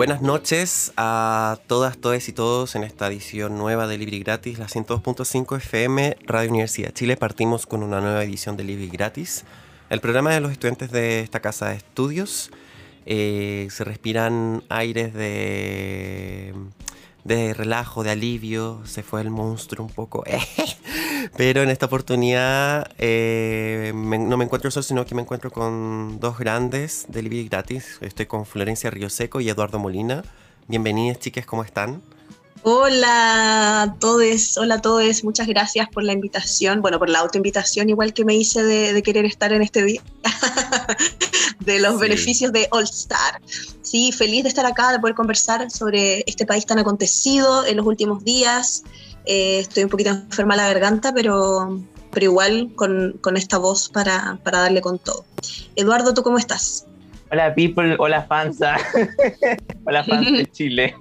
Buenas noches a todas, todos y todos en esta edición nueva de Libre y Gratis, la 102.5 FM, Radio Universidad Chile. Partimos con una nueva edición de Libre y Gratis, el programa de los estudiantes de esta casa de estudios. Eh, se respiran aires de, de relajo, de alivio, se fue el monstruo un poco. Pero en esta oportunidad eh, no me encuentro solo, sino que me encuentro con dos grandes de Libre y Gratis. Estoy con Florencia Río y Eduardo Molina. Bienvenidas, chicas, ¿cómo están? Hola a todos, hola a todos, muchas gracias por la invitación, bueno, por la autoinvitación igual que me hice de, de querer estar en este día, de los Sí. beneficios de All Star. Sí, feliz de estar acá, de poder conversar sobre este país tan acontecido en los últimos días. Eh, estoy un poquito enferma la garganta, pero, pero igual con, con esta voz para, para darle con todo. Eduardo, ¿tú cómo estás? Hola people, hola fansa, hola fans de Chile.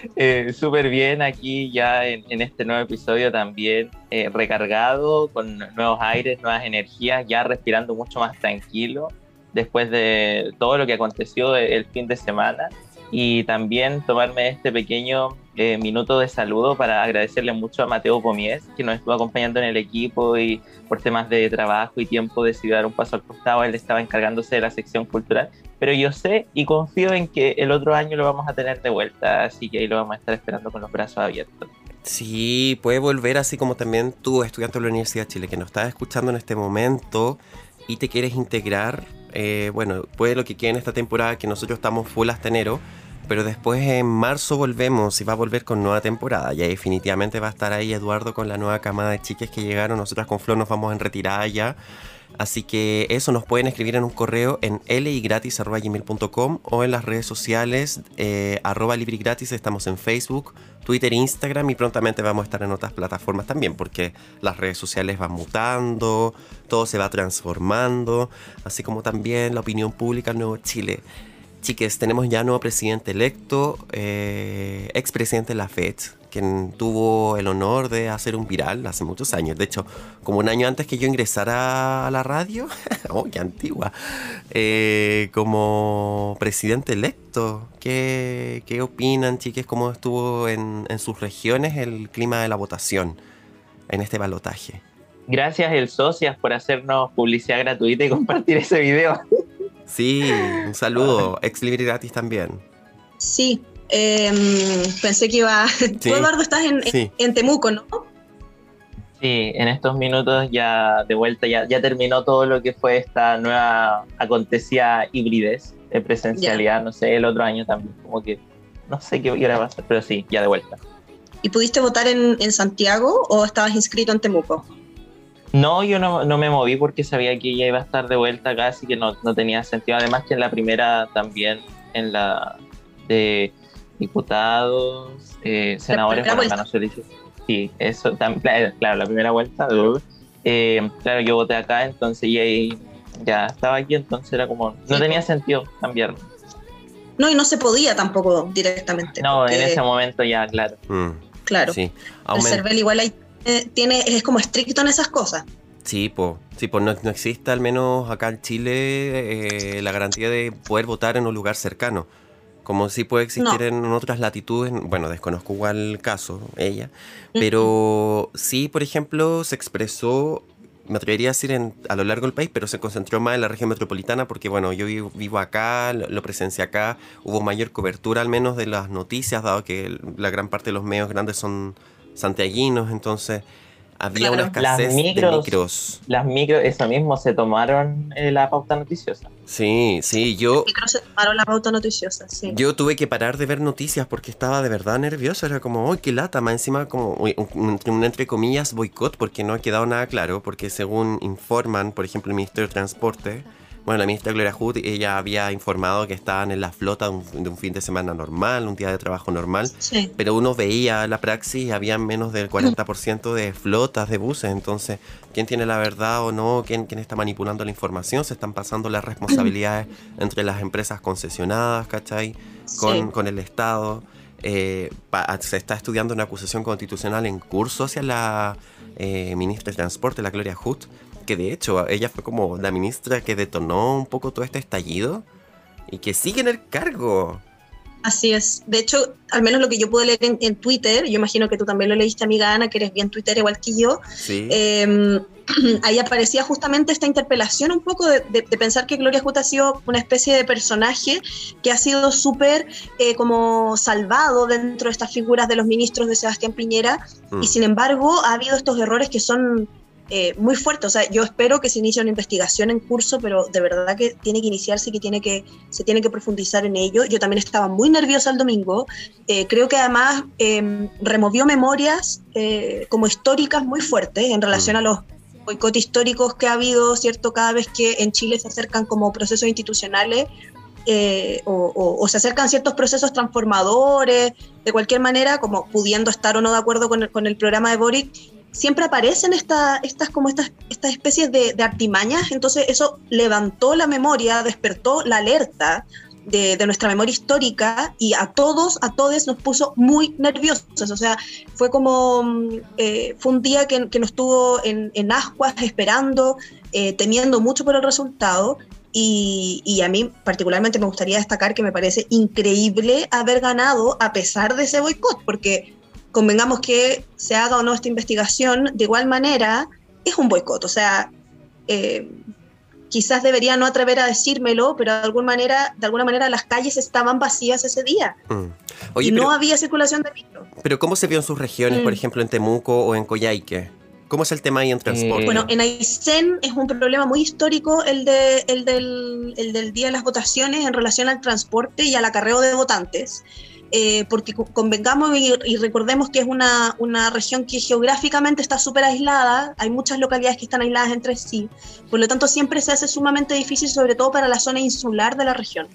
Eh, Súper bien aquí ya en, este nuevo episodio también eh, recargado, con nuevos aires, nuevas energías, ya respirando mucho más tranquilo después de todo lo que aconteció el fin de semana. Y también tomarme este pequeño eh, minuto de saludo para agradecerle mucho a Mateo Pomies que nos estuvo acompañando en el equipo y por temas de trabajo y tiempo decidió dar un paso al costado, él estaba encargándose de la sección cultural pero yo sé y confío en que el otro año lo vamos a tener de vuelta, así que ahí lo vamos a estar esperando con los brazos abiertos. Sí, puede volver así como también tú, estudiante de la Universidad de Chile, que nos estás escuchando en este momento y te quieres integrar. eh, bueno, puede lo que quede en esta temporada, que nosotros estamos full hasta enero, pero después en marzo volvemos y va a volver con nueva temporada. Ya definitivamente va a estar ahí Eduardo con la nueva camada de chiques que llegaron. Nosotras con Flor nos vamos en retirada ya. Así que eso nos pueden escribir en un correo en ligratis.gmail.com o en las redes sociales eh, arroba librigratis. Estamos en Facebook, Twitter, Instagram y prontamente vamos a estar en otras plataformas también porque las redes sociales van mutando, todo se va transformando, así como también la opinión pública en Nuevo Chile. Chiques, tenemos ya nuevo presidente electo, eh, expresidente de la FED, quien tuvo el honor de hacer un viral hace muchos años. De hecho, como un año antes que yo ingresara a la radio, oh, qué antigua, eh, como presidente electo. ¿Qué, qué opinan, chiques? ¿Cómo estuvo en, en sus regiones el clima de la votación en este balotaje? Gracias el Socias por hacernos publicidad gratuita y compartir ese video. Sí, un saludo. Ex Libre Gratis también. Sí, em, pensé que iba... Tú, Eduardo, estás en, Sí. en Temuco, ¿no? Sí, en estos minutos ya de vuelta, ya, ya terminó todo lo que fue esta nueva acontecida hibridez de presencialidad, no sé, el otro año también, como que no sé qué hora va a ser, pero sí, ya de vuelta. ¿Y pudiste votar en, en Santiago o estabas inscrito en Temuco? No, yo no, no me moví porque sabía que ella iba a estar de vuelta acá, así que no, no tenía sentido. Además que en la primera también, en la de diputados, eh, senadores, bueno, acá no se dice. Sí, eso, tam- claro, claro, la primera vuelta. eh, claro, yo voté acá, entonces y ahí ya estaba aquí, entonces era como, no Sí. tenía sentido cambiar. No, y no se podía tampoco directamente. No, en ese momento ya, claro. Mm, Claro, sí. el CERVEL igual ahí eh, tiene, es como estricto en esas cosas. Sí, po. Sí, po, no, no existe al menos acá en Chile eh, la garantía de poder votar en un lugar cercano. Como sí puede existir No. en otras latitudes, bueno, desconozco igual el caso, ella, pero sí, por ejemplo, se expresó, me atrevería a decir en- a lo largo del país, pero se concentró más en la región metropolitana porque, bueno, yo vivo, vivo acá, lo, lo presencié acá, hubo mayor cobertura al menos de las noticias, dado que la gran parte de los medios grandes son santiaguinos, entonces había una Claro. escasez Las micros. de micros. Las micros, eso mismo, se tomaron eh, la pauta noticiosa. Sí, sí, yo, creo que se tomaron la pauta noticiosa, sí. yo tuve que parar de ver noticias porque estaba de verdad nervioso. Era como, uy, qué lata, más encima como uy, un, un- un entre comillas boicot porque no ha quedado nada claro. Porque según informan, por ejemplo, el Ministerio de Transporte, bueno, la ministra Gloria Hood, ella había informado que estaban en la flota de un, fin de semana normal, un día de trabajo normal, pero uno veía la praxis y había menos del 40% de flotas de buses, entonces, ¿quién tiene la verdad o no? ¿Quién, quién está manipulando la información? Se están pasando las responsabilidades entre las empresas concesionadas, ¿cachai? Con, con el Estado. Eh, se está estudiando una acusación constitucional en curso hacia la eh, ministra de Transporte, la Gloria Hood, que de hecho ella fue como la ministra que detonó un poco todo este estallido y que sigue en el cargo. Así es. De hecho, al menos lo que yo pude leer en, Twitter, yo imagino que tú también lo leíste, amiga Ana, que eres bien Twitter igual que yo. Sí. Em, ahí aparecía justamente esta interpelación un poco de, pensar que Gloria Juta ha sido una especie de personaje que ha sido súper eh, como salvado dentro de estas figuras de los ministros de Sebastián Piñera y mm. sin embargo ha habido estos errores que son eh, muy fuerte. O sea, yo espero que se inicie una investigación en curso, pero de verdad que tiene que iniciarse y que, tiene que se tiene que profundizar en ello. Yo también estaba muy nerviosa el domingo. Eh, creo que además em, removió memorias eh, como históricas muy fuertes en relación a los boicotes históricos que ha habido, ¿cierto? Cada vez que en Chile se acercan como procesos institucionales o, se acercan ciertos procesos transformadores, de cualquier manera, como pudiendo estar o no de acuerdo con el, con el programa de Boric, siempre aparecen estas como estas, estas especies de, artimañas, entonces eso levantó la memoria, despertó la alerta de, nuestra memoria histórica y a todos, a todos nos puso muy nerviosos, o sea, fue como, mm, eh, fue un día que, nos tuvo en, en ascuas esperando, eh, temiendo mucho por el resultado. Y, y, a mí particularmente me gustaría destacar que me parece increíble haber ganado a pesar de ese boicot, porque convengamos que se haga o no esta investigación, de igual manera es un boicot. O sea, eh, quizás debería no atrever a decírmelo, pero de alguna manera, de alguna manera las calles estaban vacías ese día. Mm. y no había circulación de micro. Pero ¿cómo se vio en sus regiones, por mm. ejemplo, en Temuco o en Coyhaique? ¿Cómo es el tema ahí en transporte? Bueno, en Aysén es un problema muy histórico el, de, el, del, el del día de las votaciones en relación al transporte y al acarreo de votantes. Eh, porque convengamos y, recordemos que es una, una región que geográficamente está súper aislada, hay muchas localidades que están aisladas entre sí, por lo tanto siempre se hace sumamente difícil, sobre todo para la zona insular de la región.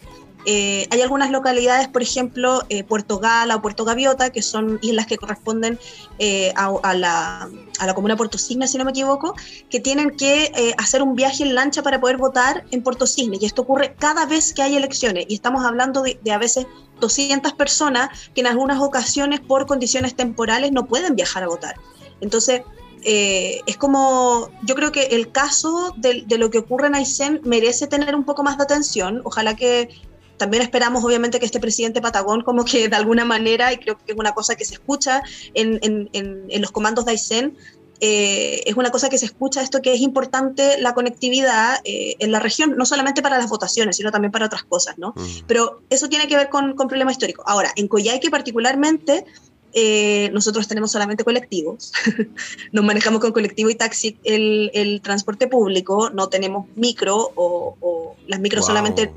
Eh, hay algunas localidades, por ejemplo, eh, Puerto Gala o Puerto Gaviota, que son islas que corresponden eh, a, la, a, la, comuna Puerto Cisne, si no me equivoco, que tienen que hacer un viaje en lancha para poder votar en Puerto Cisne. Y esto ocurre cada vez que hay elecciones. Y estamos hablando de, a veces 200 personas que en algunas ocasiones, por condiciones temporales, no pueden viajar a votar. Entonces, es como, yo creo que el caso de, de, lo que ocurre en Aysén merece tener un poco más de atención. Ojalá que también esperamos obviamente que este presidente Patagón como que de alguna manera, y creo que es una cosa que se escucha en, en, en, los comandos de Aysén, eh, es una cosa que se escucha esto que es importante la conectividad eh, en la región, no solamente para las votaciones, sino también para otras cosas, ¿no? Mm. Pero eso tiene que ver con, con problemas históricos. Ahora, en Coyhaique particularmente, eh, nosotros tenemos solamente colectivos, nos manejamos con colectivo y taxi el, el transporte público, no tenemos micro o, o las micros solamente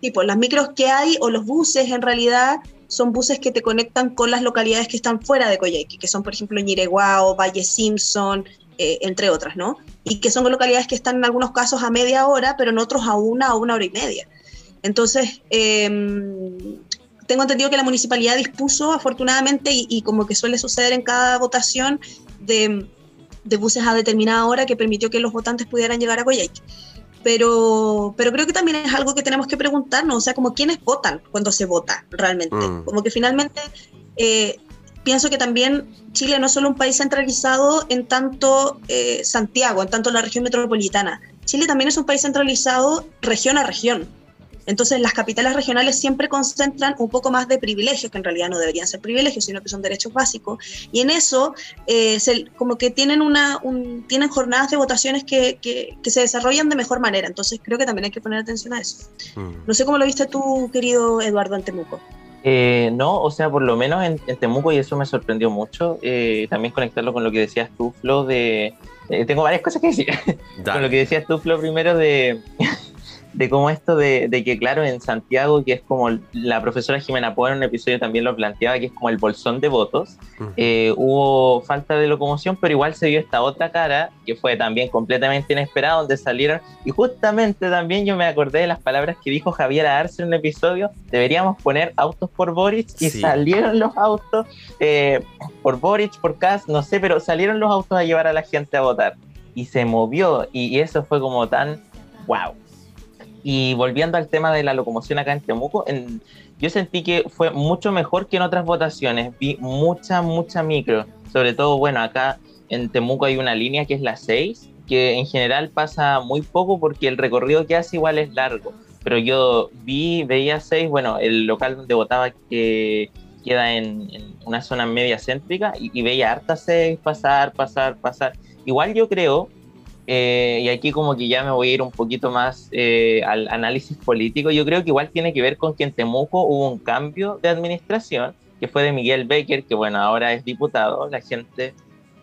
tipo, las micros que hay o los buses en realidad son buses que te conectan con las localidades que están fuera de Coyhaique, que son por ejemplo Ñireguao, Valle Simpson, eh, entre otras, ¿no? Y que son localidades que están en algunos casos a media hora, pero en otros a una o una hora y media. Entonces, em, tengo entendido que la municipalidad dispuso, afortunadamente, y, como que suele suceder en cada votación, de, de, buses a determinada hora que permitió que los votantes pudieran llegar a Coyhaique pero, pero creo que también es algo que tenemos que preguntarnos, o sea, como quiénes votan cuando se vota realmente. Mm. Como que finalmente eh, pienso que también Chile no es solo un país centralizado en tanto eh, Santiago, en tanto la región metropolitana. Chile también es un país centralizado región a región. Entonces las capitales regionales siempre concentran un poco más de privilegios, que en realidad no deberían ser privilegios, sino que son derechos básicos. Y en eso, eh, como que tienen, una, tienen jornadas de votaciones que, que, se desarrollan de mejor manera. Entonces creo que también hay que poner atención a eso. Mm. No sé cómo lo viste tú, querido Eduardo, en Temuco. Eh, no, o sea, por lo menos en, Temuco, y eso me sorprendió mucho, eh, también conectarlo con lo que decías tú, Flo, de... tengo varias cosas que decir. con lo que decías tú, Flo, primero de de cómo esto de, que, claro, en Santiago, que es como la profesora Jimena Poe en un episodio también lo planteaba, que es como el bolsón de votos, eh, hubo falta de locomoción, pero igual se vio esta otra cara, que fue también completamente inesperada, donde salieron, y justamente también yo me acordé de las palabras que dijo Javier Arce en un episodio, deberíamos poner autos por Boric, y salieron los autos eh, por Boric, por Kass, no sé, pero salieron los autos a llevar a la gente a votar. Y se movió, y eso fue como tan, wow y volviendo al tema de la locomoción acá en Temuco, yo sentí que fue mucho mejor que en otras votaciones. Vi mucha, mucha micro. Sobre todo, bueno, acá en Temuco hay una línea que es la 6, que en general pasa muy poco porque el recorrido que hace igual es largo. Pero yo vi, veía 6, bueno, el local donde votaba que queda en, una zona media céntrica y, y veía harta 6 pasar, pasar, pasar. Igual yo creo eh, y aquí como que ya me voy a ir un poquito más eh, al análisis político. Yo creo que igual tiene que ver con que en Temuco hubo un cambio de administración, que fue de Miguel Becker, que bueno, ahora es diputado, la gente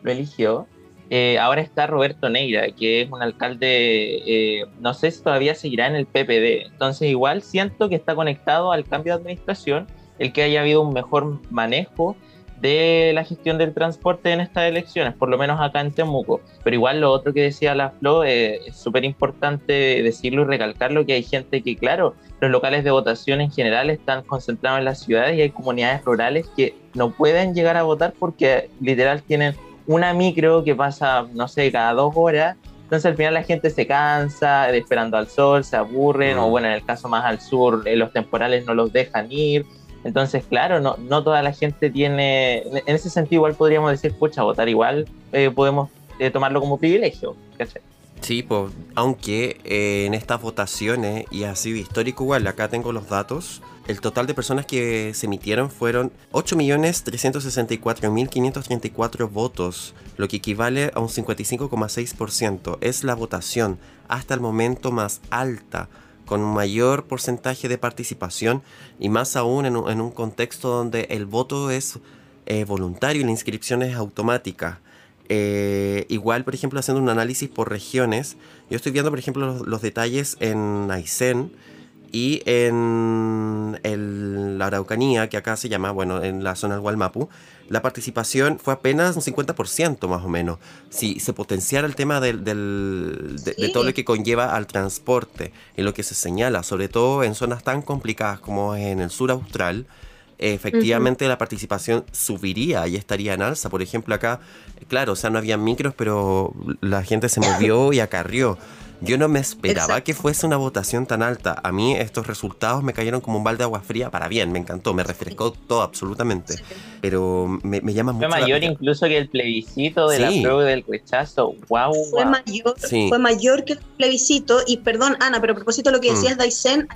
lo eligió. Eh, ahora está Roberto Neira, que es un alcalde, no sé si todavía seguirá en el PPD. Entonces igual siento que está conectado al cambio de administración, el que haya habido un mejor manejo de la gestión del transporte en estas elecciones, por lo menos acá en Temuco. Pero igual lo otro que decía la Flo eh, es súper importante decirlo y recalcarlo, que hay gente que, claro, los locales de votación en general están concentrados en las ciudades y hay comunidades rurales que no pueden llegar a votar porque literal tienen una micro que pasa, no sé, cada dos horas. Entonces al final la gente se cansa esperando al sol, se aburren, o mm. bueno, en el caso más al sur, eh, los temporales no los dejan ir. Entonces, claro, no, no toda la gente tiene, en ese sentido igual podríamos decir, pucha, votar igual eh, podemos eh, tomarlo como privilegio. Sí, pues, aunque eh, en estas votaciones, y ha sido histórico igual, acá tengo los datos, el total de personas que se emitieron fueron 8.364.534 votos, lo que equivale a un 55,6%. Es la votación hasta el momento más alta con un mayor porcentaje de participación y más aún en un, contexto donde el voto es eh, voluntario y la inscripción es automática. Eh, igual, por ejemplo, haciendo un análisis por regiones, yo estoy viendo, por ejemplo, los, detalles en Aysén y en la Araucanía, que acá se llama, bueno, en la zona del Gualmapu, la participación fue apenas un 50% más o menos. Si se potenciara el tema del, de, todo lo que conlleva al transporte y lo que se señala, sobre todo en zonas tan complicadas como en el sur austral, efectivamente la participación subiría y estaría en alza. Por ejemplo, acá, claro, o sea, no había micros, pero la gente se movió y acarrió. Yo no me esperaba que fuese una votación tan alta. A mí estos resultados me cayeron como un balde de agua fría para bien, me encantó, me refrescó todo absolutamente. Pero me, llama mucho. Fue mayor incluso que el plebiscito de la prueba del rechazo. Wow. Fue, Mayor, fue mayor que el plebiscito. Y perdón, Ana, pero a propósito de lo que mm. decías, Daisen,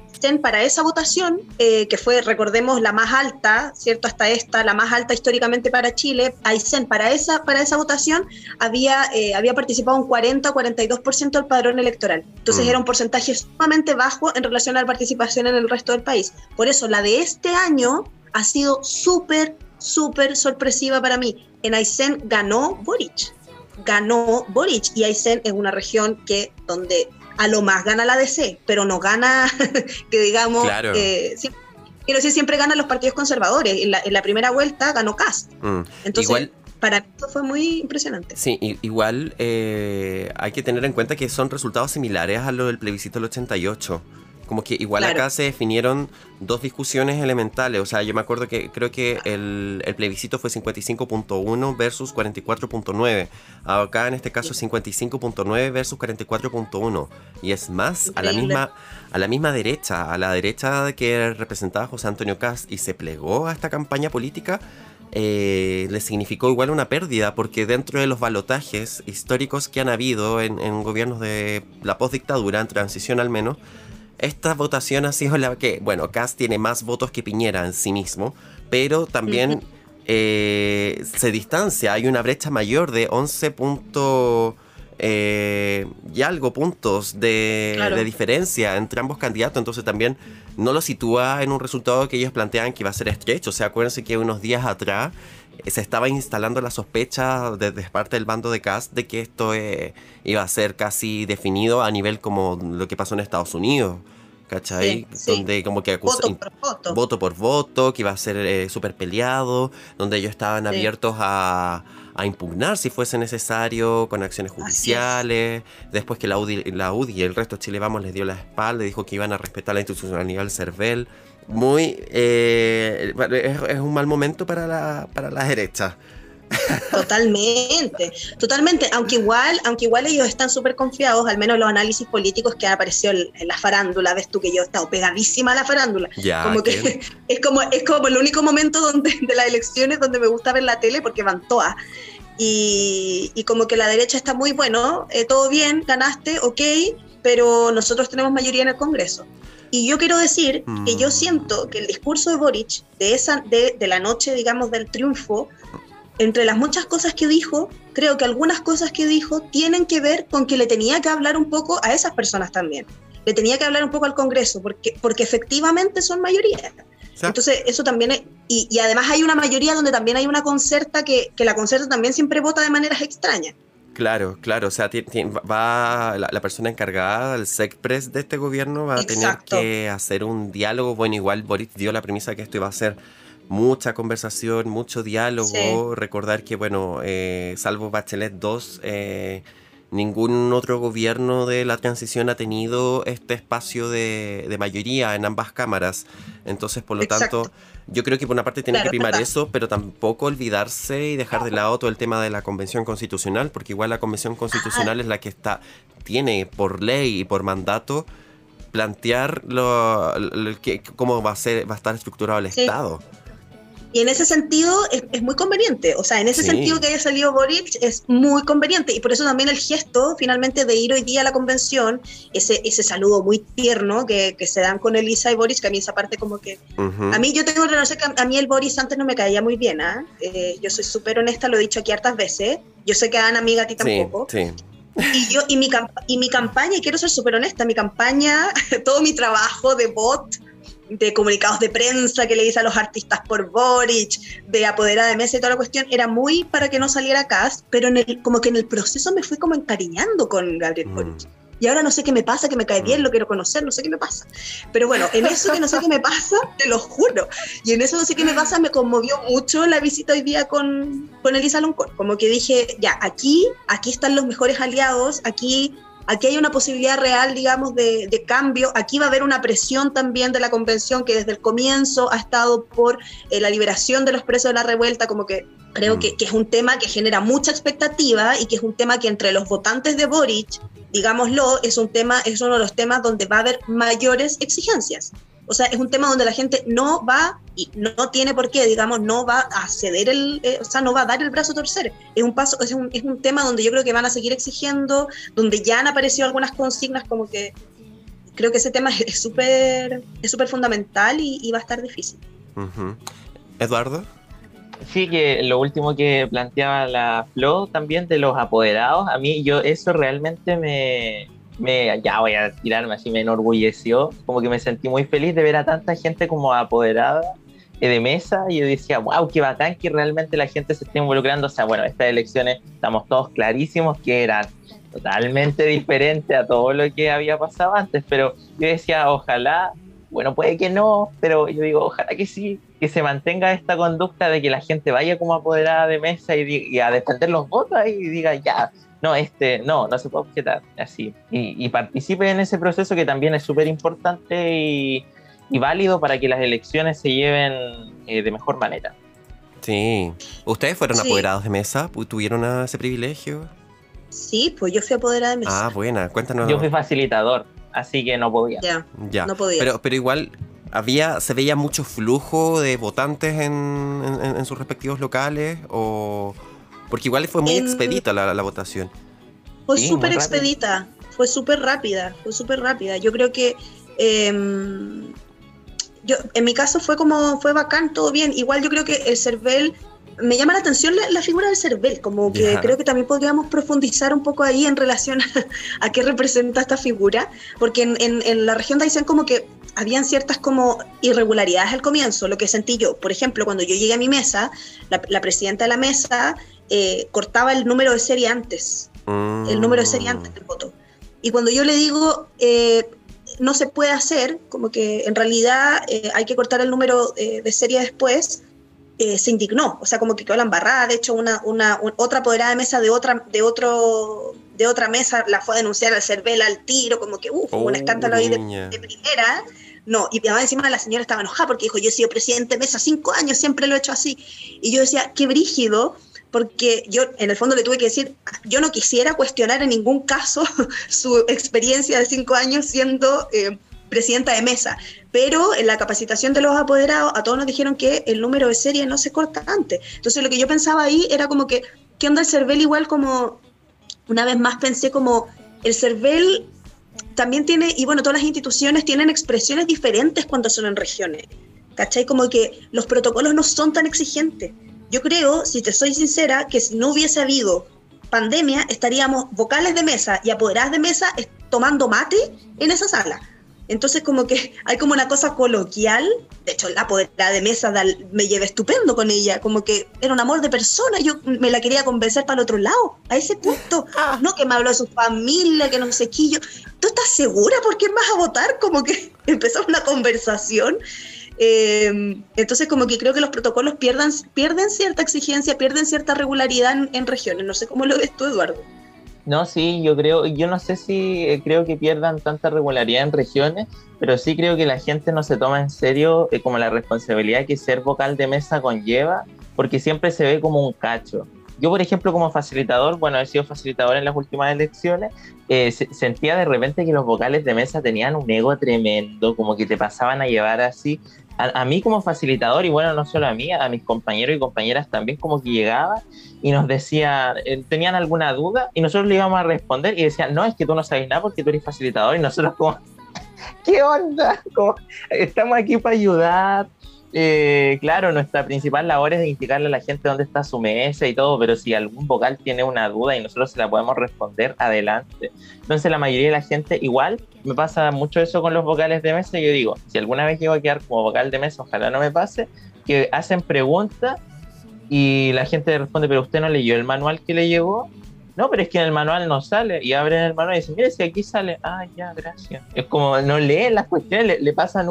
para esa votación, eh, que fue, recordemos, la más alta, ¿cierto? Hasta esta, la más alta históricamente para Chile, Aysén, para esa, para esa votación había, eh, había participado un 40 o 42% del padrón electoral entonces mm. era un porcentaje sumamente bajo en relación a la participación en el resto del país. Por eso la de este año ha sido súper, súper sorpresiva para mí. En Aysén ganó Boric. Ganó Boric y Aysén es una región que donde a lo más gana la DC, pero no gana, que digamos, claro. Eh, quiero decir, siempre ganan los partidos conservadores. En la, primera vuelta ganó Cast. Mm. Entonces, para mí fue muy impresionante. Sí, igual eh, hay que tener en cuenta que son resultados similares a lo del plebiscito del 88. Como que igual acá se definieron dos discusiones elementales. O sea, yo me acuerdo que creo que el, plebiscito fue 55.1 versus 44.9. Acá en este caso 55.9 versus 44.1. Y es más, a la misma a la misma derecha, a la derecha que representaba José Antonio Cast y se plegó a esta campaña política eh, le significó igual una pérdida, porque dentro de los balotajes históricos que han habido en, gobiernos de la postdictadura, en transición al menos, esta votación ha sido la que, bueno, Cast tiene más votos que Piñera en sí mismo, pero también eh, se distancia, hay una brecha mayor de 11 puntos eh, y algo puntos de, Claro. de diferencia entre ambos candidatos, entonces también no lo sitúa en un resultado que ellos plantean que iba a ser estrecho. O sea, acuérdense que unos días atrás eh, se estaba instalando la sospecha desde parte del bando de Cast de que esto eh, iba a ser casi definido a nivel como lo que pasó en Estados Unidos. ¿Cachai? Sí, sí. Donde como que acusa- Voto por voto. voto por voto, que iba a ser eh, súper peleado, donde ellos estaban Sí. abiertos a, a impugnar si fuese necesario con acciones judiciales. Después que la UDI, la UDI y el resto de Chile Vamos les dio la espalda, dijo que iban a respetar la institucionalidad del CERVEL. Muy. eh, es, es un mal momento para la, para la derecha. Totalmente, totalmente. Aunque igual, aunque igual ellos están súper confiados, al menos los análisis políticos que han aparecido en, la farándula, ves tú que yo he estado pegadísima a la farándula. Ya, como que ¿quién? es como, es como el único momento donde, de las elecciones donde me gusta ver la tele porque van todas. Y, y como que la derecha está muy bueno, eh, todo bien, ganaste, ok, pero nosotros tenemos mayoría en el Congreso. Y yo quiero decir que yo Mm. siento que el discurso de Boric, de, esa, de, de la noche, digamos, del triunfo, entre las muchas cosas que dijo, creo que algunas cosas que dijo tienen que ver con que le tenía que hablar un poco a esas personas también. Le tenía que hablar un poco al Congreso, porque, porque efectivamente son mayoría. Entonces, eso también es, y, y además hay una mayoría donde también hay una concerta que, que la concerta también siempre vota de maneras extrañas. Claro, claro, o sea, ti- ti- va la, la persona encargada, el SECPRES de este gobierno va a Exacto. tener que hacer un diálogo. Bueno, igual Boris dio la premisa que esto iba a ser mucha conversación, mucho diálogo. Sí. Recordar que, bueno, eh, salvo Bachelet 2, eh, ningún otro gobierno de la transición ha tenido este espacio de, de mayoría en ambas cámaras. Entonces, por lo Exacto. tanto, yo creo que por una parte tiene Claro, que primar verdad. eso, pero tampoco olvidarse y dejar de lado todo el tema de la convención constitucional, porque igual la convención constitucional es la que está, tiene por ley y por mandato plantear lo, lo- que- cómo va a ser, va a estar estructurado el Sí. Estado. Y en ese sentido es, es muy conveniente, o sea, en ese Sí. sentido que haya salido Boric es muy conveniente y por eso también el gesto finalmente de ir hoy día a la convención, ese, ese saludo muy tierno que, que se dan con Elisa y Boris, que a mí esa parte como que... Ujú. A mí yo tengo que reconocer que a, a mí el Boris antes no me caía muy bien, ¿ah? Eh, yo soy súper honesta, lo he dicho aquí hartas veces, yo sé que a Ana, amiga, a ti sí, tampoco. sí. Y yo, y mi, y mi campaña, y quiero ser súper honesta, mi campaña, todo mi trabajo de bot, de comunicados de prensa que le hice a los artistas por Boric, de apoderada de mesa y toda la cuestión, era muy para que no saliera cast, pero en el, como que en el proceso me fui como encariñando con Gabriel Mm. Boric. Y ahora no sé qué me pasa, que me cae bien, Mm. lo quiero conocer, no sé qué me pasa. Pero bueno, en eso que no sé qué me pasa, te lo juro. Y en eso no sé qué me pasa, me conmovió mucho la visita hoy día con, con Elisa Loncón. Como que dije, ya, aquí, aquí están los mejores aliados, aquí, aquí hay una posibilidad real, digamos, de, de cambio. Aquí va a haber una presión también de la convención que desde el comienzo ha estado por eh, la liberación de los presos de la revuelta, como que creo Mm. que, que es un tema que genera mucha expectativa y que es un tema que entre los votantes de Boric digámoslo, es un tema, es uno de los temas donde va a haber mayores exigencias. O sea, es un tema donde la gente no va y no tiene por qué, digamos, no va a ceder el, eh, o sea, no va a dar el brazo a torcer. Es un paso, es un, es un tema donde yo creo que van a seguir exigiendo, donde ya han aparecido algunas consignas como que creo que ese tema es súper es súper fundamental y, y va a estar difícil. Eduardo. Sí, que lo último que planteaba la Flo también de los apoderados, a mí yo eso realmente me, me ya voy a tirarme así, me enorgulleció, como que me sentí muy feliz de ver a tanta gente como apoderada eh, de mesa. Y yo decía, wow, qué bacán que realmente la gente se esté involucrando, o sea, bueno, estas elecciones estamos todos clarísimos que eran totalmente diferentes a todo lo que había pasado antes, pero yo decía, ojalá bueno, puede que no, pero yo digo, ojalá que sí, que se mantenga esta conducta de que la gente vaya como apoderada de mesa y, y a defender los votos y diga, ya, no, este, no, no se puede objetar, así. Y, y participe en ese proceso que también es súper importante y, y válido para que las elecciones se lleven eh, de mejor manera. Sí. ¿Ustedes fueron Sí. apoderados de mesa? ¿Tuvieron ese privilegio? Sí, pues yo fui apoderada de mesa. Ah, buena. Cuéntanos. Yo fui facilitador, así que no podía. ya, Ya. no podía. Pero, pero igual había, se veía mucho flujo de votantes en, en- en sus respectivos locales o porque igual fue muy En- expedita la, la votación. Fue Sí, súper rápido. expedita, fue súper rápida, fue súper rápida. Yo creo que em, yo, en mi caso fue como, fue bacán, todo bien. Igual yo creo que el CERVEL me llama la atención la, figura del CERVEL, como que creo que también podríamos profundizar un poco ahí en relación a, qué representa esta figura, porque en, en, la región de Aysén como que habían ciertas como irregularidades al comienzo, lo que sentí yo. Por ejemplo, cuando yo llegué a mi mesa, la, presidenta de la mesa eh, cortaba el número de serie antes, el número de serie antes del voto. Y cuando yo le digo, eh, no se puede hacer, como que en realidad eh, hay que cortar el número de serie después, eh, se indignó, o sea, como que quedó la embarrada, de hecho una, una otra apoderada de mesa de otra, de otro, de otra mesa la fue a denunciar al Cervela al tiro, como que uff, un oh, escándalo ahí de, primera. No, y además encima la señora estaba enojada porque dijo, yo he sido presidente de mesa cinco años, siempre lo he hecho así. Y yo decía, qué brígido, porque yo en el fondo le tuve que decir, yo no quisiera cuestionar en ningún caso su experiencia de cinco años siendo eh, presidenta de mesa, pero en la capacitación de los apoderados a todos nos dijeron que el número de serie no se corta antes. Entonces lo que yo pensaba ahí era como que, ¿qué onda el CERVEL? Igual como, una vez más pensé como, el CERVEL también tiene, y bueno, todas las instituciones tienen expresiones diferentes cuando son en regiones, ¿cachai? Como que los protocolos no son tan exigentes. Yo creo, si te soy sincera, que si no hubiese habido pandemia, estaríamos vocales de mesa y apoderadas de mesa tomando mate en esa sala. Entonces como que hay como una cosa coloquial, de hecho la poderada de mesa me llevé estupendo con ella, como que era un amor de persona, yo me la quería convencer para el otro lado, a ese punto, ah. no que me habló de su familia, que no sé qué, yo, ¿tú estás segura por quién vas a votar? Como que empezó una conversación. Eh, entonces como que creo que los protocolos pierdan, pierden cierta exigencia, pierden cierta regularidad en regiones, no sé cómo lo ves tú, Eduardo. No, sí, yo creo, yo no sé si eh, creo que pierdan tanta regularidad en regiones, pero sí creo que la gente no se toma en serio eh, como la responsabilidad que ser vocal de mesa conlleva, porque siempre se ve como un cacho. Yo, por ejemplo, como facilitador, bueno, he sido facilitador en las últimas elecciones, eh, sentía de repente que los vocales de mesa tenían un ego tremendo, como que te pasaban a llevar así a, mí como facilitador, y bueno, no solo a mí, a mis compañeros y compañeras también, como que llegaba y nos decía, eh, tenían alguna duda y nosotros le íbamos a responder y decían, no, es que tú no sabes nada porque tú eres facilitador y nosotros como, ¿qué onda? Estamos aquí para ayudar, eh, claro, nuestra principal labor es indicarle a la gente dónde está su mesa y todo, pero si algún vocal tiene una duda y nosotros se la podemos responder, adelante. Entonces la mayoría de la gente, igual, me pasa mucho eso con los vocales de mesa, yo digo, si alguna vez llego a quedar como vocal de mesa, ojalá no me pase, que hacen preguntas y la gente responde, pero usted no leyó el manual que le llegó, no, pero es que en el manual no sale. Y abren el manual y dicen, mire, si aquí sale, ah, ya, gracias. Es como no leen las cuestiones, le, pasan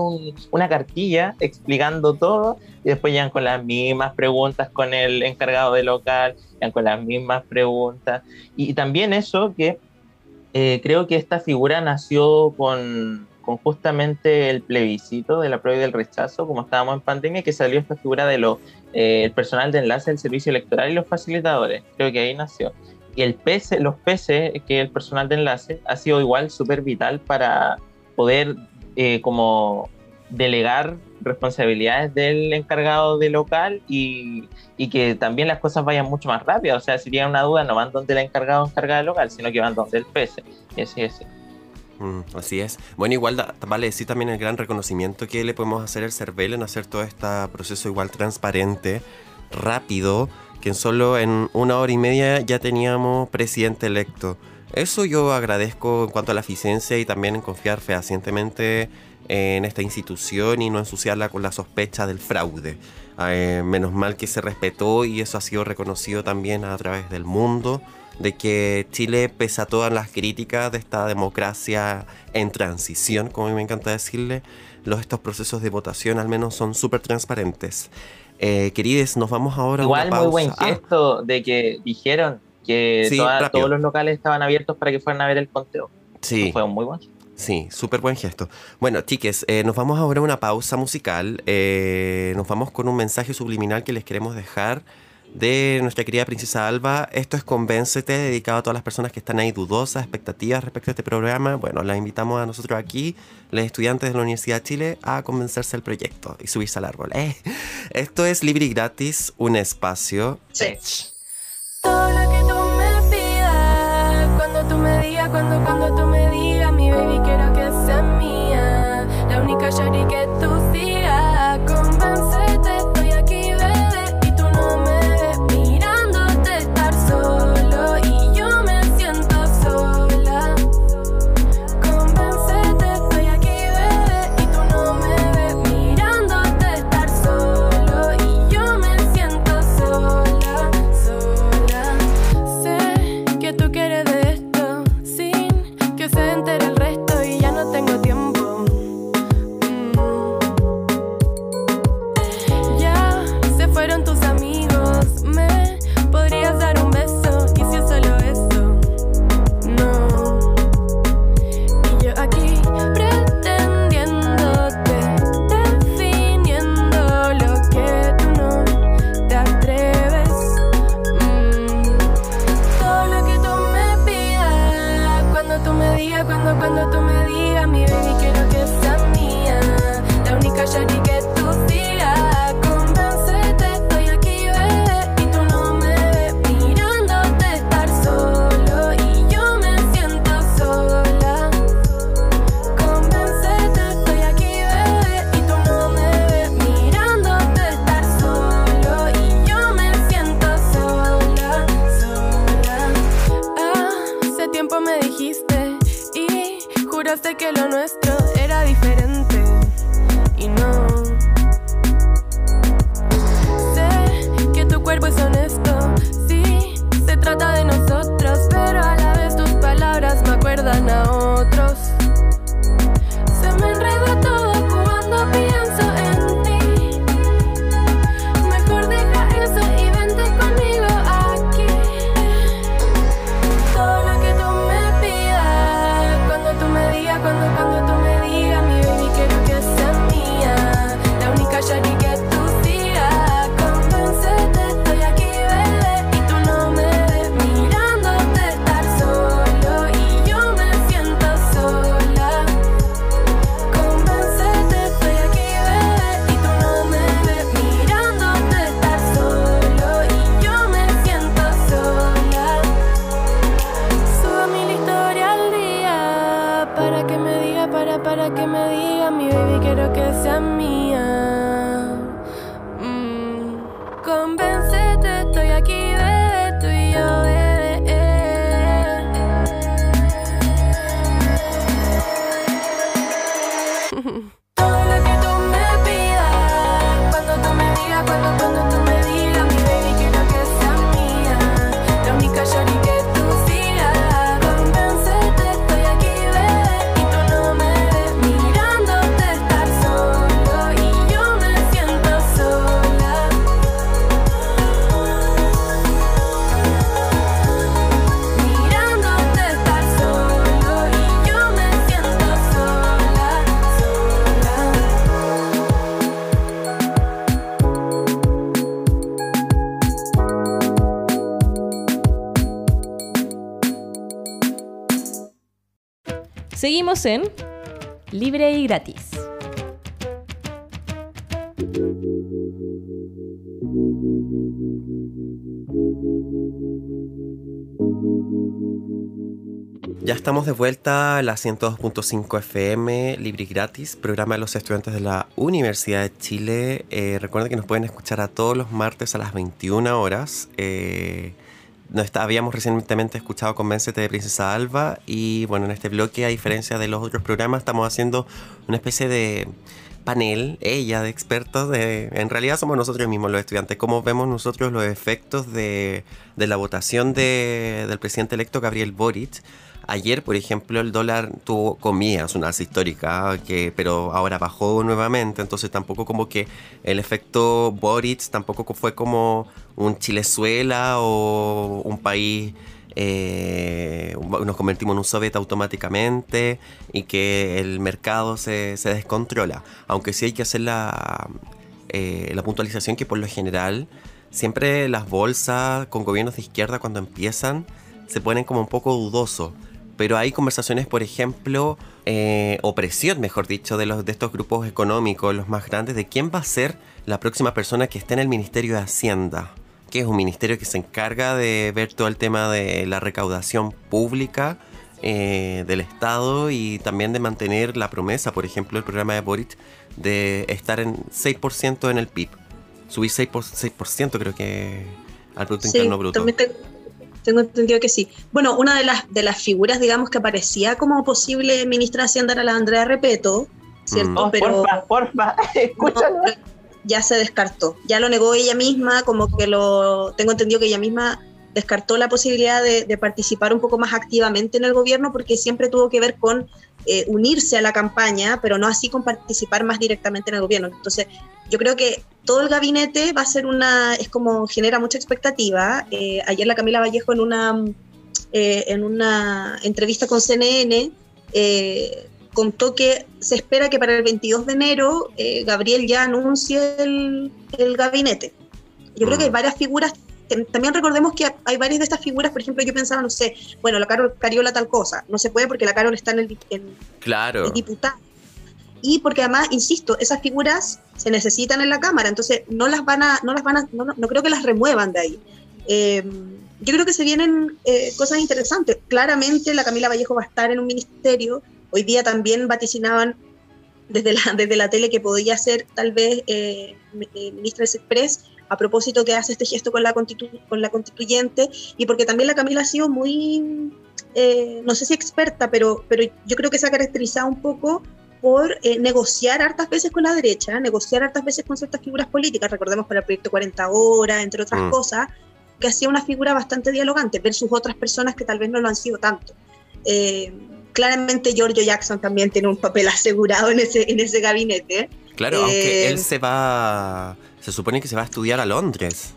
una cartilla explicando todo y después llegan con las mismas preguntas con el encargado de local, llegan con las mismas preguntas. Y, también eso que eh, creo que esta figura nació con, justamente el plebiscito de la prueba y del rechazo, como estábamos en pandemia, que salió esta figura de lo, eh, personal de enlace del servicio electoral y los facilitadores. Creo que ahí nació. Y el PC, los PC, que el personal de enlace, ha sido igual súper vital para poder eh, como delegar responsabilidades del encargado de local y, y, que también las cosas vayan mucho más rápido. O sea, si tienen una duda, no van donde el encargado o encargada local, sino que van donde el PC. Así es. Así es. Bueno, igual vale decir también el gran reconocimiento que le podemos hacer al CERVEL en hacer todo este proceso igual transparente, rápido que solo en una hora y media ya teníamos presidente electo. Eso yo agradezco en cuanto a la eficiencia y también en confiar fehacientemente en esta institución y no ensuciarla con la sospecha del fraude. Eh, menos mal que se respetó y eso ha sido reconocido también a través del mundo, de que Chile, pese a todas las críticas de esta democracia en transición, como a mí me encanta decirle, los, estos procesos de votación al menos son súper transparentes. Eh, querides, nos vamos ahora a una pausa. muy buen ah. gesto de que dijeron que todos los locales estaban abiertos para que fueran a ver el conteo. Sí. fue un muy buen gesto. Sí, súper buen gesto. Bueno, chiques, eh, nos vamos ahora a una pausa musical. Eh, nos vamos con un mensaje subliminal que les queremos dejar de nuestra querida princesa Alba. Esto es Convéncete, dedicado a todas las personas que están ahí dudosas, expectativas respecto a este programa. Bueno, la invitamos a nosotros aquí, los estudiantes de la Universidad de Chile, a convencerse del proyecto y subirse al árbol. Eh, esto es libre y gratis, un espacio. Todo lo que tú me pidas, cuando tú me digas, cuando, cuando tú me digas, mi baby que En Libre y Gratis. Ya estamos de vuelta a la 102.5 FM, libre y gratis, programa de los estudiantes de la Universidad de Chile. Eh, recuerden que nos pueden escuchar a todos los martes a las 21 horas. Eh, no está- habíamos recientemente escuchado Convéncete de Princesa Alba y bueno, en este bloque, a diferencia de los otros programas, estamos haciendo una especie de panel, ella, de expertos, de, en realidad somos nosotros mismos los estudiantes, cómo vemos nosotros los efectos de, de la votación de- del presidente electo Gabriel Boric. Ayer, por ejemplo, el dólar tuvo comillas, una alza histórica, que, pero ahora bajó nuevamente, entonces tampoco como que el efecto Boric tampoco fue como un Chilezuela o un país eh, nos convertimos en un soviet automáticamente y que el mercado se, se descontrola. Aunque sí hay que hacer la, eh, la puntualización que por lo general siempre las bolsas con gobiernos de izquierda cuando empiezan se ponen como un poco dudosos. Pero hay conversaciones, por ejemplo, eh, o presión, mejor dicho, de, los, de estos grupos económicos, los más grandes, de quién va a ser la próxima persona que esté en el Ministerio de Hacienda que es un ministerio que se encarga de ver todo el tema de la recaudación pública eh, del Estado y también de mantener la promesa, por ejemplo, el programa de Boric, de estar en 6% en el PIB. Subir 6%, por, 6% creo que al Producto Sí, Interno Bruto. también te- tengo entendido que sí. Bueno, una de las, de las figuras, digamos, que aparecía como posible ministra de Hacienda era la Andrea Repeto, ¿cierto? Mm. Oh, Pero porfa, porfa, escúchalo. no, ya se descartó. Ya lo negó ella misma, como que lo tengo entendido que ella misma descartó la posibilidad de, de participar un poco más activamente en el gobierno porque siempre tuvo que ver con eh, unirse a la campaña, pero no así con participar más directamente en el gobierno. Entonces, yo creo que todo el gabinete va a ser una, es como genera mucha expectativa. Eh, ayer la Camila Vallejo en una, eh, en una entrevista con CNN contó que se espera que para el 22 de enero Gabriel ya anuncie el, el gabinete. Yo creo que hay Mm. varias figuras. También recordemos que hay varias de estas figuras, por ejemplo, yo pensaba, no sé, bueno, la Carol Cariola tal cosa, no se puede porque la Carol está en el, en, Claro. el diputado. Y porque además, insisto, esas figuras se necesitan en la Cámara, entonces no las van a, no las van a, no, no- no creo que las remuevan de ahí. Eh, yo creo que se vienen eh, cosas interesantes. Claramente la Camila Vallejo va a estar en un ministerio. Hoy día también vaticinaban desde la, desde la tele que podía ser tal vez eh, eh, ministra de Express a propósito que hace este gesto con la, constitu- con la constituyente y porque también la Camila ha sido muy eh, no sé si experta, pero, pero yo creo que se ha caracterizado un poco por eh, negociar hartas veces con la derecha, negociar hartas veces con ciertas figuras políticas, recordemos para el proyecto 40 horas, entre otras Mm. cosas, que hacía una figura bastante dialogante versus otras personas que tal vez no lo han sido tanto. Eh, claramente Giorgio Jackson también tiene un papel asegurado en ese, en ese gabinete. Claro, aunque Eh, él se va. Se supone que se va a estudiar a Londres.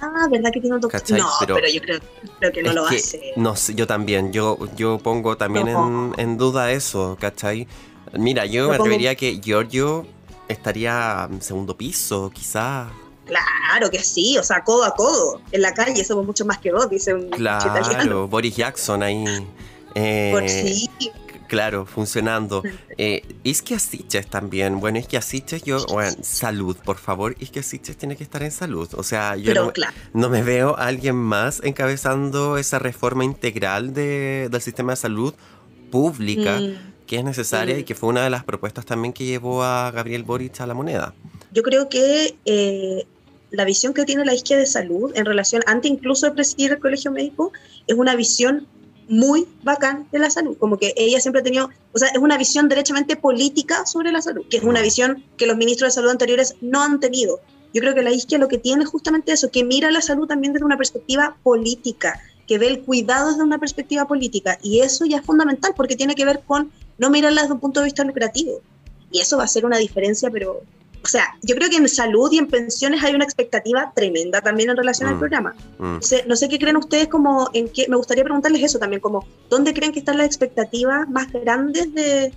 Ah, ¿verdad que tiene un doctor? ¿Cachai? No, Pero- pero, yo creo, creo que no lo que, hace. No sé, yo también. Yo, yo pongo también No. en, en duda eso, ¿cachai? Mira, yo me pongo- atrevería que Giorgio estaría en segundo piso, quizás. Claro que sí, o sea, codo a codo. En la calle somos mucho más que vos, dice un italiano. Claro, Boris Jackson ahí. eh, Por sí. Claro, funcionando. Eh, Iskia Siches también. Bueno, Iskia Siches, yo, bueno, salud, por favor. Iskia Siches tiene que estar en salud. O sea, yo Pero no, claro, no me veo a alguien más encabezando esa reforma integral de- del sistema de salud pública mm, que es necesaria Mm. y que fue una de las propuestas también que llevó a Gabriel Boric a la moneda. yo creo que eh, la visión que tiene la izquierda de salud en relación, antes incluso de presidir el colegio médico, es una visión muy bacán de la salud. Como que ella siempre ha tenido, o sea, es una visión derechamente política sobre la salud, que es una visión que los ministros de salud anteriores no han tenido. Yo creo que la izquierda lo que tiene es justamente eso, que mira la salud también desde una perspectiva política, que ve el cuidado desde una perspectiva política. Y eso ya es fundamental porque tiene que ver con no mirarla desde un punto de vista lucrativo. Y eso va a ser una diferencia, pero o sea, yo creo que en salud y en pensiones hay una expectativa tremenda también en relación al Mm. programa. Mm. No sé, no sé qué creen ustedes como en qué, me gustaría preguntarles eso también, como dónde creen que están las expectativas más grandes de,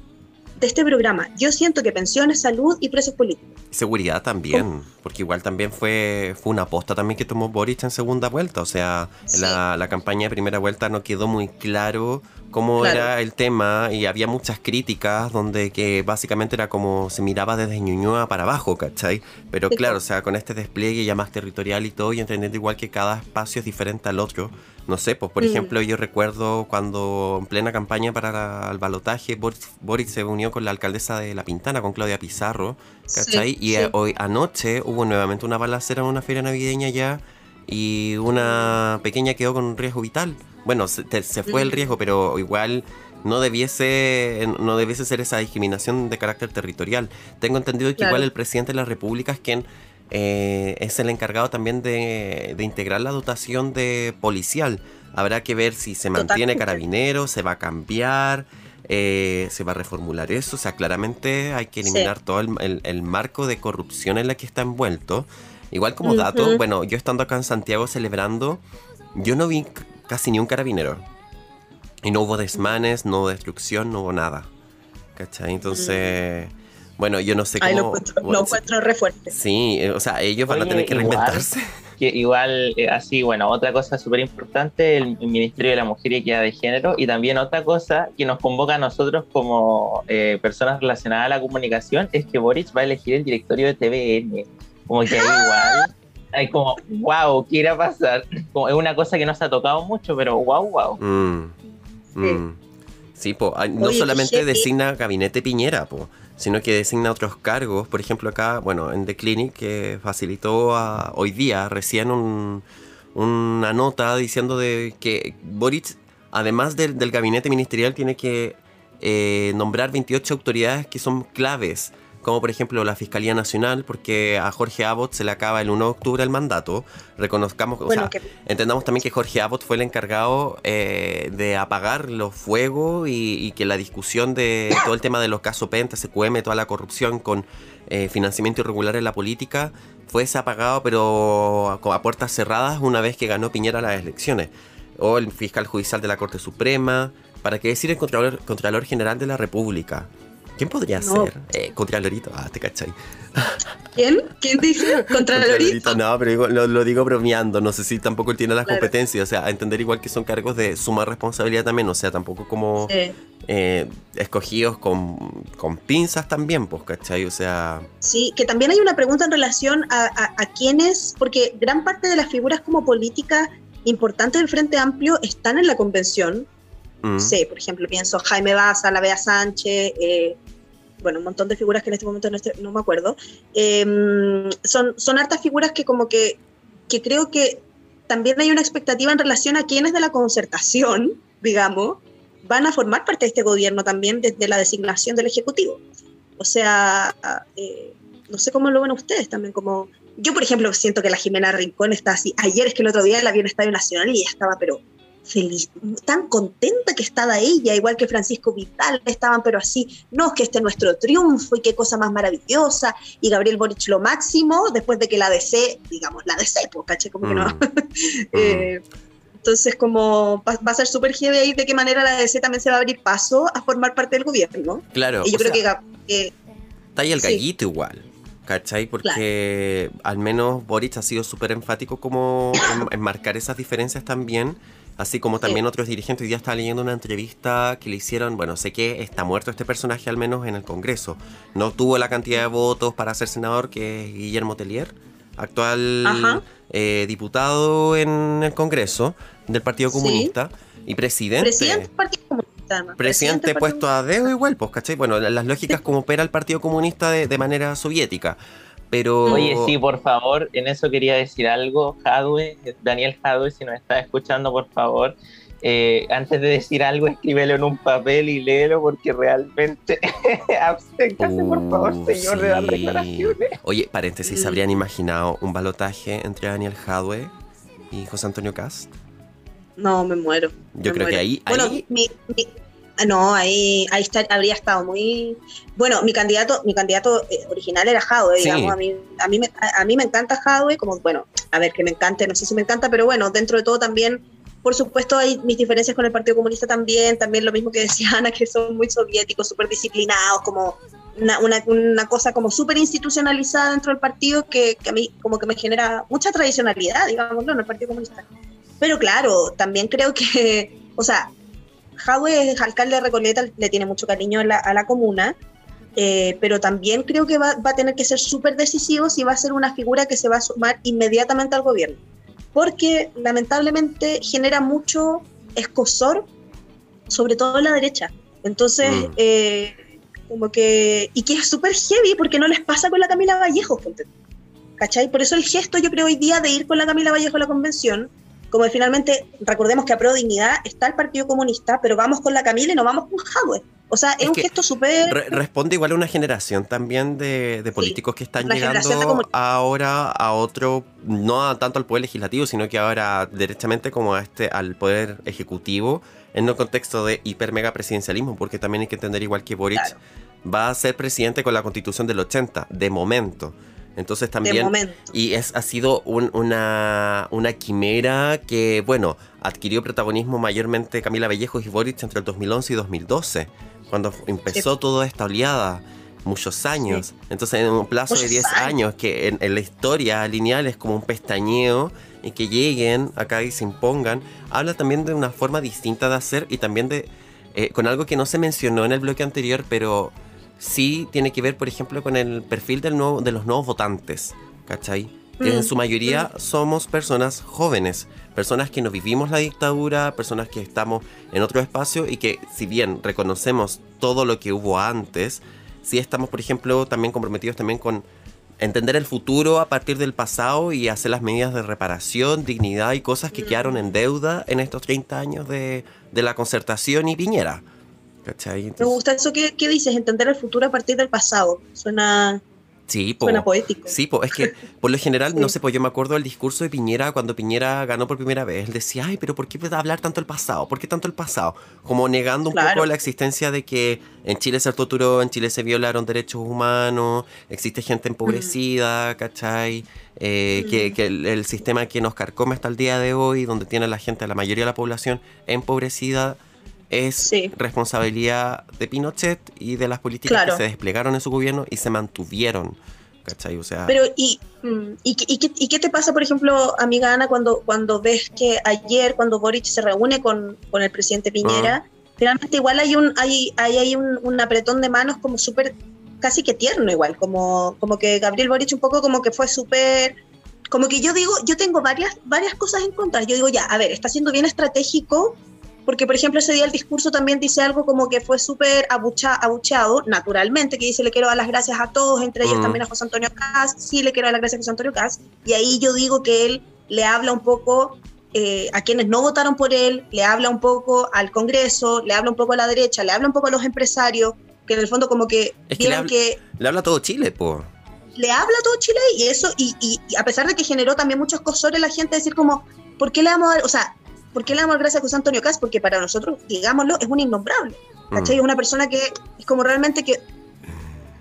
de este programa. Yo siento que pensiones, salud y precios políticos. Seguridad también, porque igual también fue, fue una aposta también que tomó Boric en segunda vuelta. O sea, Sí. la, la campaña de primera vuelta no quedó muy claro cómo Claro. era el tema y había muchas críticas donde que básicamente era como se miraba desde Ñuñoa para abajo, ¿cachai? Pero claro, o sea, con este despliegue ya más territorial y todo y entendiendo igual que cada espacio es diferente al otro. No sé, pues por Mm. ejemplo yo recuerdo cuando en plena campaña para el balotaje Boric, Boric se unió con la alcaldesa de La Pintana, con Claudia Pizarro, ¿cachai? Sí, y sí. eh, hoy anoche hubo nuevamente una balacera en una feria navideña ya y una pequeña quedó con un riesgo vital. Bueno, se, te- se fue el riesgo, pero igual no debiese, no debiese ser esa discriminación de carácter territorial. Tengo entendido que Claro. igual el presidente de la República es quien eh, es el encargado también de, de integrar la dotación de policial. Habrá que ver si se mantiene Totalmente. carabinero, se va a cambiar, eh, se va a reformular eso. O sea, claramente hay que Sí. eliminar todo el, el- el marco de corrupción en la que está envuelto. Igual como dato, bueno, yo estando acá en Santiago celebrando, yo no vi casi ni un carabinero. Y no hubo desmanes, no hubo destrucción, no hubo nada. ¿Cachai? Entonces, bueno, yo no sé cómo... Ahí lo encuentro, bueno, lo sí- encuentro re fuerte. Sí, eh, o sea, ellos van a Oye, tener que igual. reinventarse. Que igual, eh, así, bueno, otra cosa súper importante, el, Ministerio de la Mujer y Equidad de Género, y también otra cosa que nos convoca a nosotros como eh, personas relacionadas a la comunicación, es que Boris va a elegir el directorio de TVN. Como que ahí igual, hay como, wow, ¿qué irá a pasar? Como, es una cosa que no se ha tocado mucho, pero wow, wow. Mm, mm. Sí, po, no Oye, solamente designa gabinete Piñera, po, sino que designa otros cargos. Por ejemplo, acá, bueno, en The Clinic, que facilitó a- hoy día recién un- una nota diciendo de que Boric, además del, del gabinete ministerial, tiene que eh, nombrar 28 autoridades que son claves. Como por ejemplo la Fiscalía Nacional, porque a Jorge Abbott se le acaba el 1 de octubre el mandato. Reconozcamos, o Bueno, sea, que Entendamos también que Jorge Abbott fue el encargado eh, de apagar los fuegos y, y que la discusión de todo el tema de los casos Penta, SQM, toda la corrupción con eh, financiamiento irregular en la política, fuese apagado pero a, a puertas cerradas una vez que ganó Piñera las elecciones. O el fiscal judicial de la Corte Suprema, para qué decir el Contralor, Contralor General de la República. ¿Quién podría No. ser? Eh, Contralorito, ah, te cachai. ¿Quién? ¿Quién dice? Contralorito. No, pero digo- lo, lo digo bromeando. No sé si tampoco él tiene las Claro. competencias. O sea, a entender igual que son cargos de suma responsabilidad también. O sea, tampoco como Sí. eh, escogidos con, con pinzas también, pues, ¿cachai? O sea. Sí, que también hay una pregunta en relación a, a, a quiénes, porque gran parte de las figuras como políticas importantes del Frente Amplio están en la convención. mm, Sí, por ejemplo, pienso Jaime Baza, la Bea Sánchez, eh, bueno, un montón de figuras que en este momento no, estoy- no me acuerdo. Eh, son, son hartas figuras que como que, que creo que también hay una expectativa en relación a quienes de la concertación, digamos, van a formar parte de este gobierno también desde la designación del Ejecutivo. O sea, eh, no sé cómo lo ven ustedes también, como yo, por ejemplo, siento que la Jimena Rincón está así. Ayer es que el otro día la vi en Estadio Nacional y ella estaba, pero feliz, tan contenta que estaba ella, igual que Francisco Vital, estaban, pero así, no, es que este es nuestro triunfo y qué cosa más maravillosa, y Gabriel Boric lo máximo, después de que la DC, digamos, la DC, pues, caché, como que no. Mm. Eh, entonces, como va, va a ser súper heavy ahí de qué manera la DC también se va a abrir paso a formar parte del gobierno. Claro. y yo creo sea, que Está ahí el Sí. gallito igual. ¿Cachai? Porque al menos Boric ha sido súper enfático como en, en marcar esas diferencias también. Así como también otros dirigentes. Hoy día estaba leyendo una entrevista que le hicieron. Bueno, sé que está muerto este personaje al menos en el Congreso. No tuvo la cantidad de votos para ser senador que es Guillermo Tellier, actual eh, diputado en el Congreso del Partido Sí. Comunista y presidente. presidente del Partido Comunista. Presidente Partido puesto a dedo igual, pues, ¿cachai? Bueno, las lógicas como opera el Partido Comunista de, de manera soviética. Pero. Oye, sí, por favor, en eso quería decir algo, Jadwe, Daniel Jadwe, si nos está escuchando, por favor, eh, antes de decir algo, escríbelo en un papel y léelo, porque realmente, absténgase, por favor, Uh, señor, de dar declaraciones. Oye, paréntesis, ¿se Mm. habrían imaginado un balotaje entre Daniel Jadwe y José Antonio Cast? No, me muero. Yo me creo que ahí- Bueno, ahí- mi, mi- no, ahí, ahí está, habría estado muy. Bueno, mi candidato, mi candidato eh, original era Jadwe, Sí. digamos. A mí, a, mí me, a, mí me encanta Jadwe, como, bueno, a ver, que me encante, no sé si me encanta, pero bueno, dentro de todo también. Por supuesto, hay mis diferencias con el Partido Comunista también, también lo mismo que decía Ana, que son muy soviéticos, súper disciplinados, como una, una, una cosa como súper institucionalizada dentro del partido que, que a mí como que me genera mucha tradicionalidad, digamos, ¿no? en el Partido Comunista. Pero claro, también creo que, o sea, Jadwe es alcalde de Recoleta, le tiene mucho cariño a la, a la comuna, eh, pero también creo que va, va a tener que ser súper decisivo si va a ser una figura que se va a sumar inmediatamente al gobierno. Porque lamentablemente genera mucho escosor, sobre todo en la derecha. Entonces, Mm. eh, como que. Y que es súper heavy porque no les pasa con la Camila Vallejo. ¿cachai? Por eso el gesto, yo creo, hoy día de ir con la Camila Vallejo a la convención, como que finalmente, recordemos que a Pro Dignidad está el Partido Comunista, pero vamos con la Camila y no vamos con Jadwe. O sea, es, Es un gesto súper. Re- responde igual a una generación también de, de políticos que están llegando ahora a otro, no a- tanto al poder legislativo, sino que ahora derechamente como a este, al poder ejecutivo, en un contexto de hiper mega presidencialismo, porque también hay que entender igual que Boric Claro. va a ser presidente con la constitución del 80, de momento. Entonces también y es, ha sido un- una, una quimera que, bueno, adquirió protagonismo mayormente Camila Vallejos y Boric entre el 2011 y 2012, cuando empezó toda esta oleada, muchos años. Entonces, en un plazo de Muchos 10 años. años, que en, en la historia lineal es como un pestañeo, y que lleguen acá y se impongan, habla también de una forma distinta de hacer y también de eh, con algo que no se mencionó en el bloque anterior, pero sí tiene que ver, por ejemplo, con el perfil del nuevo, de los nuevos votantes, ¿cachai? Que en Mm, su mayoría somos personas jóvenes, personas que no vivimos la dictadura, personas que estamos en otro espacio y que si bien reconocemos todo lo que hubo antes, sí estamos, por ejemplo, también comprometidos también con entender el futuro a partir del pasado y hacer las medidas de reparación, dignidad y cosas que quedaron en deuda en estos 30 años de, de la concertación y Piñera. ¿Cachai? Me gusta eso que, que dices, entender el futuro a partir del pasado. Suena, sí, po. suena poético. Sí, po, es que por lo general, no sé, pues yo me acuerdo del discurso de Piñera cuando Piñera ganó por primera vez. Él decía, ay, pero ¿por qué hablar tanto el pasado? ¿Por qué tanto el pasado? Como negando un Claro. poco la existencia de que en Chile se torturó, en Chile se violaron derechos humanos, existe gente empobrecida, ¿cachai? Eh, que, Mm. que el, el sistema que nos carcome hasta el día de hoy, donde tiene la gente, la mayoría de la población empobrecida, es Sí. responsabilidad de Pinochet y de las políticas Claro. que se desplegaron en su gobierno y se mantuvieron. ¿Cachai? O sea, Pero, ¿y, mm, ¿y, qué- y, qué, y qué te pasa, por ejemplo, amiga Ana, cuando, cuando ves que ayer, cuando Boric se reúne con, con el presidente Piñera, Ah. finalmente igual hay un hay, hay, hay un, un apretón de manos como súper, casi que tierno igual, como, como que Gabriel Boric un poco como que fue súper... Como que yo digo, yo tengo varias, varias cosas en contra. Yo digo, ya, a ver, está siendo bien estratégico porque, por ejemplo, ese día el discurso también dice algo como que fue súper abucha, abucheado, naturalmente, que dice le quiero dar las gracias a todos, entre ellos Mm. también a José Antonio Caz, sí le quiero dar las gracias a José Antonio Caz, y ahí yo digo que él le habla un poco eh, a quienes no votaron por él, le habla un poco al Congreso, le habla un poco a la derecha, le habla un poco a los empresarios, que en el fondo como que Es que le habla- que Le habla todo Chile, po. le habla todo Chile y eso, y, y- y a pesar de que generó también muchos cosores la gente decir como, ¿por qué le damos a dar, o sea, ¿por qué le damos gracias a José Antonio Caz? Porque para nosotros, digámoslo, es un innombrable, ¿cachai? Mm. Es una persona que es como realmente que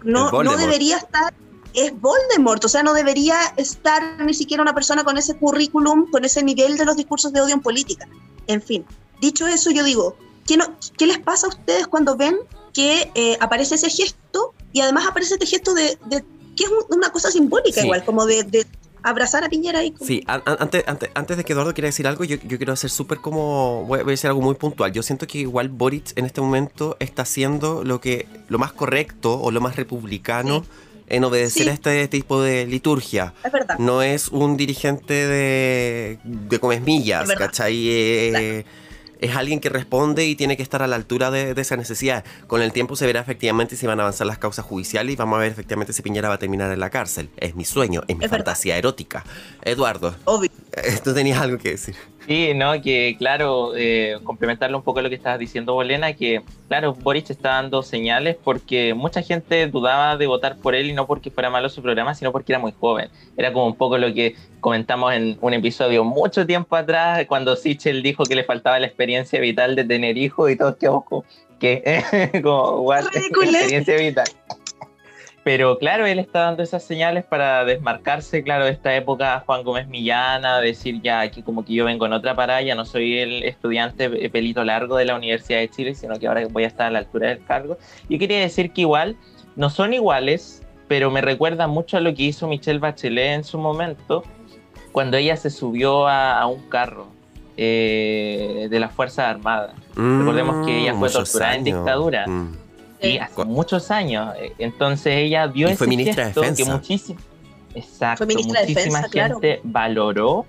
no, no debería estar, es Voldemort, o sea, no debería estar ni siquiera una persona con ese currículum, con ese nivel de los discursos de odio en política. En fin, dicho eso, yo digo, ¿qué, no, qué les pasa a ustedes cuando ven que eh, aparece ese gesto y además aparece este gesto de, de- que es un- una cosa simbólica Sí. igual, como de, de abrazar a Piñera y como- Sí, an- an- antes, antes, antes de que Eduardo quiera decir algo, yo, yo quiero hacer súper como. Voy a decir algo muy puntual. Yo siento que igual Boric en este momento está haciendo lo que lo más correcto o lo más republicano en obedecer Sí. a este tipo de liturgia. es verdad. No es un dirigente de, de comesmillas. ¿cachai? Eh, es alguien que responde y tiene que estar a la altura de, de esa necesidad. Con el tiempo se verá efectivamente si van a avanzar las causas judiciales y vamos a ver efectivamente si Piñera va a terminar en la cárcel. Es mi sueño, es mi Es verdad. fantasía erótica. Eduardo, Obvio. eh, tú tenías algo que decir. Sí, no, que claro, eh, complementarle un poco lo que estabas diciendo, Bolena, que claro, Boric está dando señales porque mucha gente dudaba de votar por él y no porque fuera malo su programa, sino porque era muy joven. Era como un poco lo que comentamos en un episodio mucho tiempo atrás, cuando Sichel dijo que le faltaba la experiencia vital de tener hijos y todos quedamos como, que como, what? Experiencia vital. Pero claro, él está dando esas señales para desmarcarse, claro, de esta época Juan Gómez Millana, decir ya aquí como que yo vengo en otra parada, ya no soy el estudiante pelito largo de la Universidad de Chile, sino que ahora voy a estar a la altura del cargo. Yo quería decir que igual no son iguales, pero me recuerda mucho a lo que hizo Michelle Bachelet en su momento, cuando ella se subió a, a un carro eh, de las Fuerzas Armadas. Recordemos que ella fue Mm, torturada en dictadura. Mm. Sí, hace muchos años. Eh, Entonces ella vio Y ese fue ministra de gesto que Defensa. muchísimo, exacto, Fue ministra de muchísima claro. gente valoró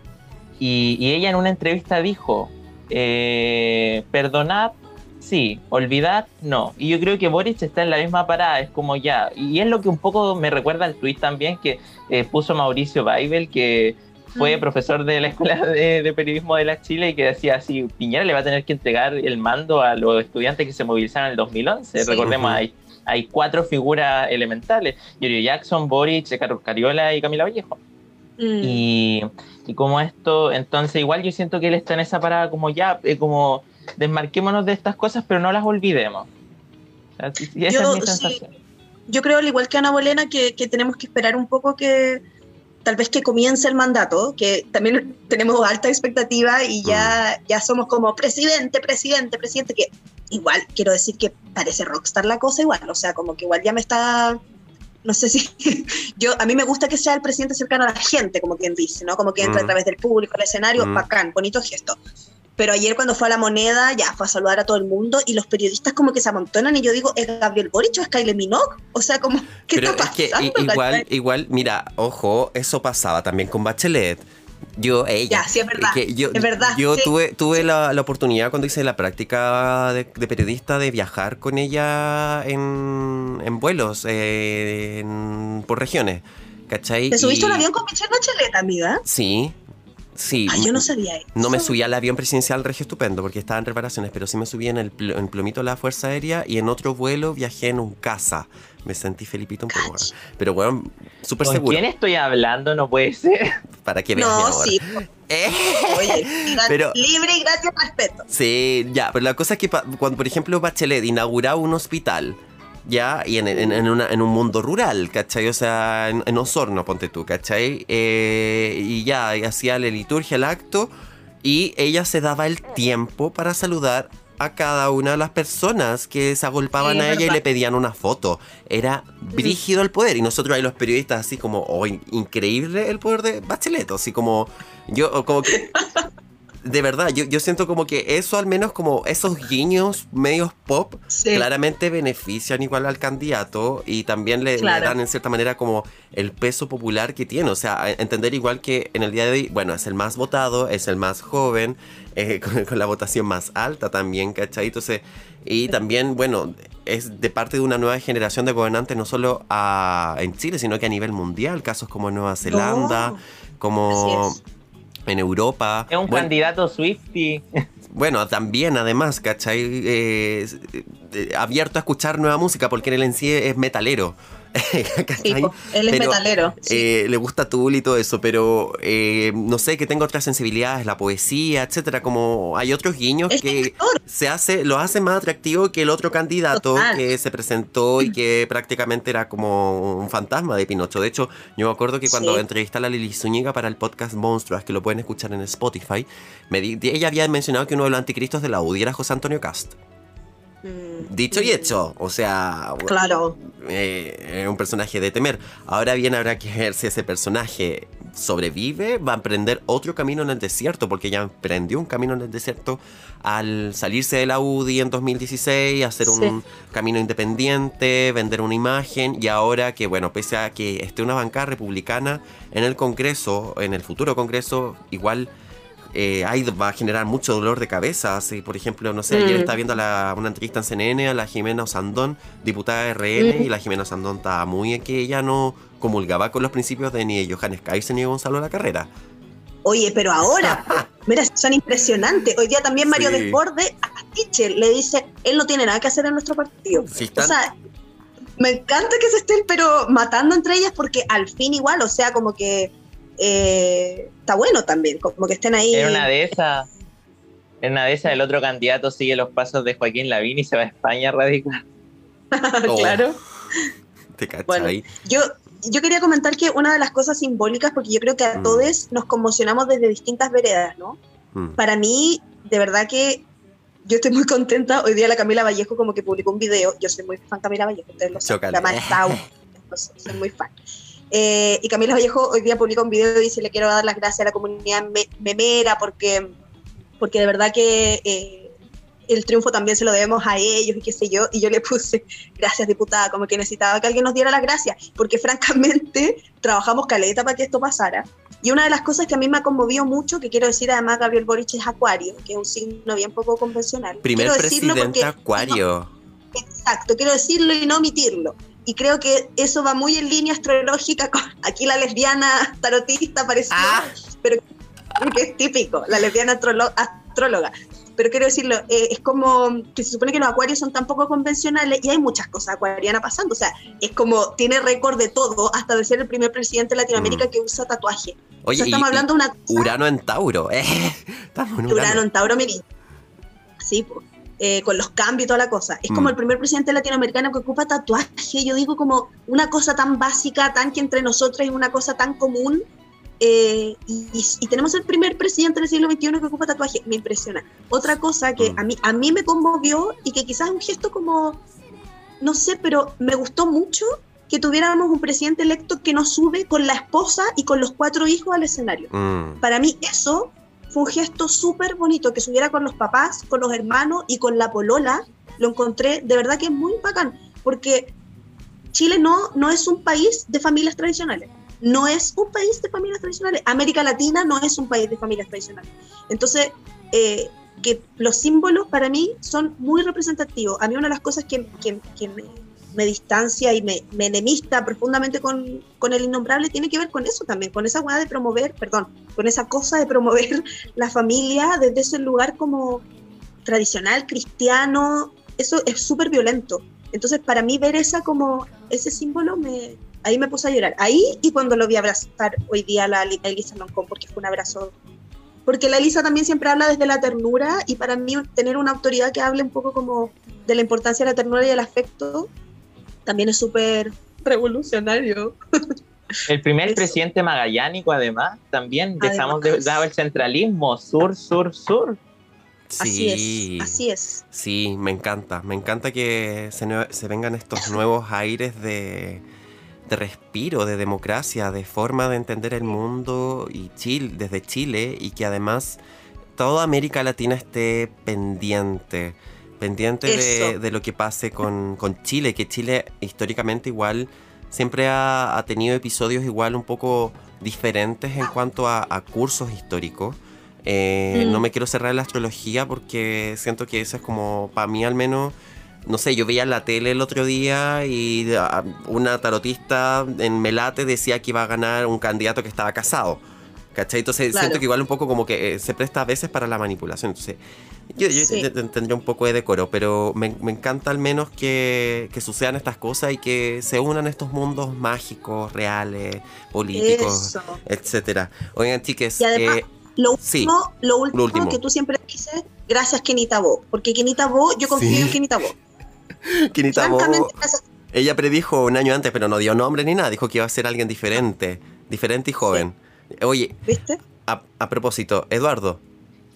y, y ella en una entrevista dijo, eh, perdonad, sí, olvidad, no. Y yo creo que Boric está en la misma parada, es como ya, y es lo que un poco me recuerda al tuit también que eh, puso Mauricio Baibel, que fue profesor de la Escuela de, de Periodismo de la Chile y que decía así, Piñera le va a tener que entregar el mando a los estudiantes que se movilizaron en el 2011. Sí. Recordemos, hay, hay cuatro figuras elementales, Yorio Jackson, Boric, Carlos Cariola y Camila Vallejo. Mm. Y, y como esto, entonces igual yo siento que él está en esa parada como ya, eh, como desmarquémonos de estas cosas, pero no las olvidemos. O sea, sí, sí, esa Yo- es mi sí. sensación. yo creo, al igual que Ana Bolena, que, que tenemos que esperar un poco que tal vez que comience el mandato, que también tenemos alta expectativa y ya, ya somos como presidente, presidente, presidente, que igual quiero decir que parece rockstar la cosa igual, o sea, como que igual ya me está, no sé si, yo, a mí me gusta que sea el presidente cercano a la gente, como quien dice, ¿no? Como que entra Mm. a través del público, al escenario, Mm. bacán, bonito gesto. Pero ayer cuando fue a la moneda, ya fue a saludar a todo el mundo y los periodistas como que se amontonan y yo digo, ¿es Gabriel Boric o es Kylie Minogue? O sea, como, ¿qué Pero está es que pasando? i- igual, igual, mira, ojo, eso pasaba también con Bachelet. Yo, ella. Ya, sí, es verdad, que yo, es verdad, Yo sí. tuve, tuve la, la oportunidad cuando hice la práctica de, de periodista de viajar con ella en, en vuelos eh, en- por regiones. ¿Cachai? ¿Te subiste Y- al avión con Michelle Bachelet, amiga? Sí, sí. Ay, yo no sabía eso. No me subí al avión presidencial regio estupendo porque estaba en reparaciones, pero sí me subí en el, pl- en plomito de la Fuerza Aérea y en otro vuelo viajé en un casa. Me sentí Felipito un poco. Pero bueno, súper ¿Con seguro. quién estoy hablando? No puede ser. Para que veas No, sí. Eh, Oye, Pero- libre y gracias, respeto. Sí, ya, pero la cosa es que cuando, por ejemplo, Bachelet inauguraba un hospital, ya, y en, en- en una- en un mundo rural, ¿cachai? O sea, en, Osorno, ponte tú, ¿cachai? Eh, y ya, y hacía la liturgia, el acto, y ella se daba el tiempo para saludar a cada una de las personas que se agolpaban Sí, a ella y le pedían una foto. Era brígido el poder. Y nosotros ahí los periodistas así como, oh, in- increíble el poder de Bachelet. Así como, yo, como que... De verdad, yo, yo siento como que eso al menos como esos guiños medios pop Sí. claramente benefician igual al candidato y también le, dan en cierta manera como el peso popular que tiene. O sea, entender igual que en el día de hoy, bueno, es el más votado, es el más joven, eh, con, con la votación más alta también, ¿cachai? Entonces, y también, bueno, es de parte de una nueva generación de gobernantes no solo a- en Chile, sino que a nivel mundial, casos como Nueva Zelanda, Oh, como. En Europa. Es un Bueno, candidato Swifty. Bueno, también, además, ¿cachai? Eh, eh, abierto a escuchar nueva música porque él en sí es metalero. él es Pero, metalero. sí. eh, le gusta Tool y todo eso, pero eh, no sé, que tenga otras sensibilidades, la poesía, etcétera. Como hay otros guiños Es que actor. se hace, lo hace más atractivo que el otro candidato Total. que se presentó y que prácticamente era como un fantasma de Pinocho. De hecho, yo me acuerdo que cuando Sí. entrevisté a la Lili Zúñiga para el podcast Monstruos, que lo pueden escuchar en Spotify, me di- ella había mencionado que uno de los anticristos de la UDI era José Antonio Cast. Mm, Dicho y hecho, o sea, Claro. eh, es un personaje de temer. Ahora bien, habrá que ver si ese personaje sobrevive, va a emprender otro camino en el desierto, porque ya emprendió un camino en el desierto al salirse de la UDI en 2016, hacer un camino independiente, vender una imagen, y ahora que, bueno, pese a que esté una bancada republicana en el Congreso, en el futuro Congreso, igual eh, ahí va a generar mucho dolor de cabeza. Así, por ejemplo, no sé, ayer Mm. estaba viendo la- una entrevista en CNN a la Jimena Osandón, diputada de RN, Mm. y la Jimena Osandón estaba muy en que ella no comulgaba con los principios de ni Johannes Kaiser ni Gonzalo La Carrera. Oye, pero ahora, mira, son impresionantes. Hoy día también Mario Sí. Desborde a Tichel le dice, él no tiene nada que hacer en nuestro partido. Sí, O sea, me encanta que se estén, pero matando entre ellas porque al fin igual, o sea, como que eh, está bueno también, como que estén ahí. En una de esas, en una de esas, el otro candidato sigue los pasos de Joaquín Lavín y se va a España a radicar. Oh, claro. ¿Te cachai? Bueno, Yo, yo quería comentar que una de las cosas simbólicas, porque yo creo que a Mm. todos nos conmocionamos desde distintas veredas, ¿no? Mm. Para mí, de verdad que yo estoy muy contenta. Hoy día la Camila Vallejo como que publicó un video. Yo soy muy fan Camila Vallejo, ustedes lo saben. La maestra, soy muy fan. Eh, y Camila Vallejo hoy día publica un video y dice, le quiero dar las gracias a la comunidad me- memera porque, porque de verdad que eh, el triunfo también se lo debemos a ellos y qué sé yo. Y yo le puse, gracias diputada, como que necesitaba que alguien nos diera las gracias, porque francamente trabajamos caleta para que esto pasara. Y una de las cosas que a mí me ha conmovido mucho, que quiero decir además, Gabriel Boric es acuario, que es un signo bien poco convencional. Primer Quiero decirlo presidente porque- acuario. Exacto, quiero decirlo y no omitirlo. Y creo que eso va muy en línea astrológica con aquí la lesbiana tarotista apareció, Ah. pero que es típico, la lesbiana astróloga. Pero quiero decirlo, eh, es como que se supone que los acuarios son tan poco convencionales y hay muchas cosas acuarianas pasando. O sea, es como tiene récord de todo, hasta de ser el primer presidente de Latinoamérica Mm. que usa tatuaje. o Oye, sea, y- estamos y hablando de una Urano en Tauro. Eh, estamos en Urano Urano. en Tauro Mini. Sí, pues, eh, con los cambios y toda la cosa. Es Mm. como el primer presidente latinoamericano que ocupa tatuaje. Yo digo como una cosa tan básica, tan que entre nosotros es una cosa tan común. eh, y, y- tenemos el primer presidente del siglo XXI que ocupa tatuaje. Me impresiona. Otra cosa que Mm. a, mí, a mí me conmovió y que quizás es un gesto como, no sé, pero me gustó mucho que tuviéramos un presidente electo que nos sube con la esposa y con los cuatro hijos al escenario Mm. para mí eso un gesto súper bonito, que subiera con los papás, con los hermanos y con la polola, lo encontré de verdad que es muy bacán, porque Chile no, no es un país de familias tradicionales, no es un país de familias tradicionales, América Latina no es un país de familias tradicionales. Entonces, eh, que los símbolos para mí son muy representativos. A mí una de las cosas que, que- que me, me distancia y me, me enemista profundamente con, con el innombrable tiene que ver con eso también, con esa hueá de promover, perdón, con esa cosa de promover la familia desde ese lugar como tradicional, cristiano, eso es súper violento. Entonces, para mí ver esa como, ese símbolo, me, ahí me puse a llorar. Ahí y cuando lo vi abrazar hoy día a la Elisa Loncón, porque fue un abrazo. Porque la Elisa también siempre habla desde la ternura y para mí tener una autoridad que hable un poco como de la importancia de la ternura y el afecto también es súper revolucionario. El primer Eso. presidente magallánico, además, también dejamos de lado el centralismo, sur, sur, sur. Así Sí. es, así es. Sí, me encanta. Me encanta que se vengan estos nuevos aires de, de respiro, de democracia, de forma de entender el mundo y Chile, desde Chile y que además toda América Latina esté pendiente. Pendiente de, de lo que pase con, con Chile, que Chile históricamente igual siempre ha, ha tenido episodios igual un poco diferentes en cuanto a, a cursos históricos. Eh, Mm. No me quiero cerrar la astrología porque siento que eso es como, para mí al menos, no sé, yo veía la tele el otro día y ah, una tarotista en Melate decía que iba a ganar un candidato que estaba casado. ¿Cachai? Entonces Claro. siento que igual un poco como que eh, se presta a veces para la manipulación. Entonces, yo, yo Sí. te- tendría un poco de decoro, pero me, me encanta al menos que, que sucedan estas cosas y que se unan estos mundos mágicos, reales, políticos, Eso. etcétera. Oigan, chiques, Y además, eh, Lo Sí, último, lo último, último. que tú siempre dices, gracias Kenita Bo, porque Kenita Bo, yo confío Sí. en Kenita Bo. Kenita Bo, ella predijo un año antes, pero no dio nombre ni nada. Dijo que iba a ser alguien diferente, diferente y joven. Oye, ¿viste? a, a propósito, Eduardo,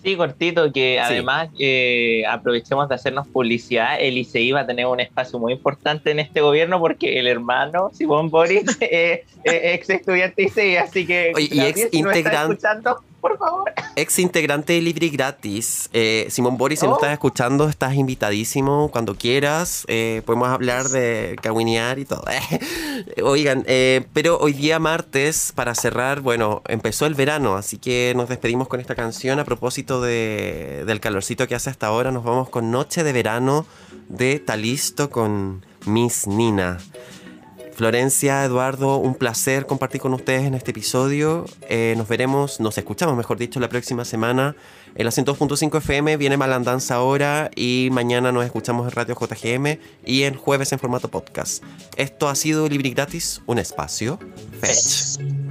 Sí, cortito, que además eh, aprovechemos de hacernos publicidad. El ICI va a tener un espacio muy importante en este gobierno porque el hermano Simón Boris es ex estudiante ICI, así que Oye, y ex integrante- escuchando, por favor. ex integrante de Libre y Gratis, eh, Simón Boris, si Oh. nos estás escuchando, estás invitadísimo cuando quieras. eh, podemos hablar de caguinear y todo. Oigan, eh, pero hoy día martes, para cerrar, bueno, empezó el verano, así que nos despedimos con esta canción a propósito de- del calorcito que hace hasta ahora. Nos vamos con Noche de Verano de Talisto con Miss Nina. Florencia, Eduardo, un placer compartir con ustedes en este episodio. Eh, nos veremos, nos escuchamos, mejor dicho, la próxima semana. En la 102.5 FM viene Malandanza ahora y mañana nos escuchamos en Radio JGM y en jueves en formato podcast. Esto ha sido Libre y Gratis, un espacio. Fetch.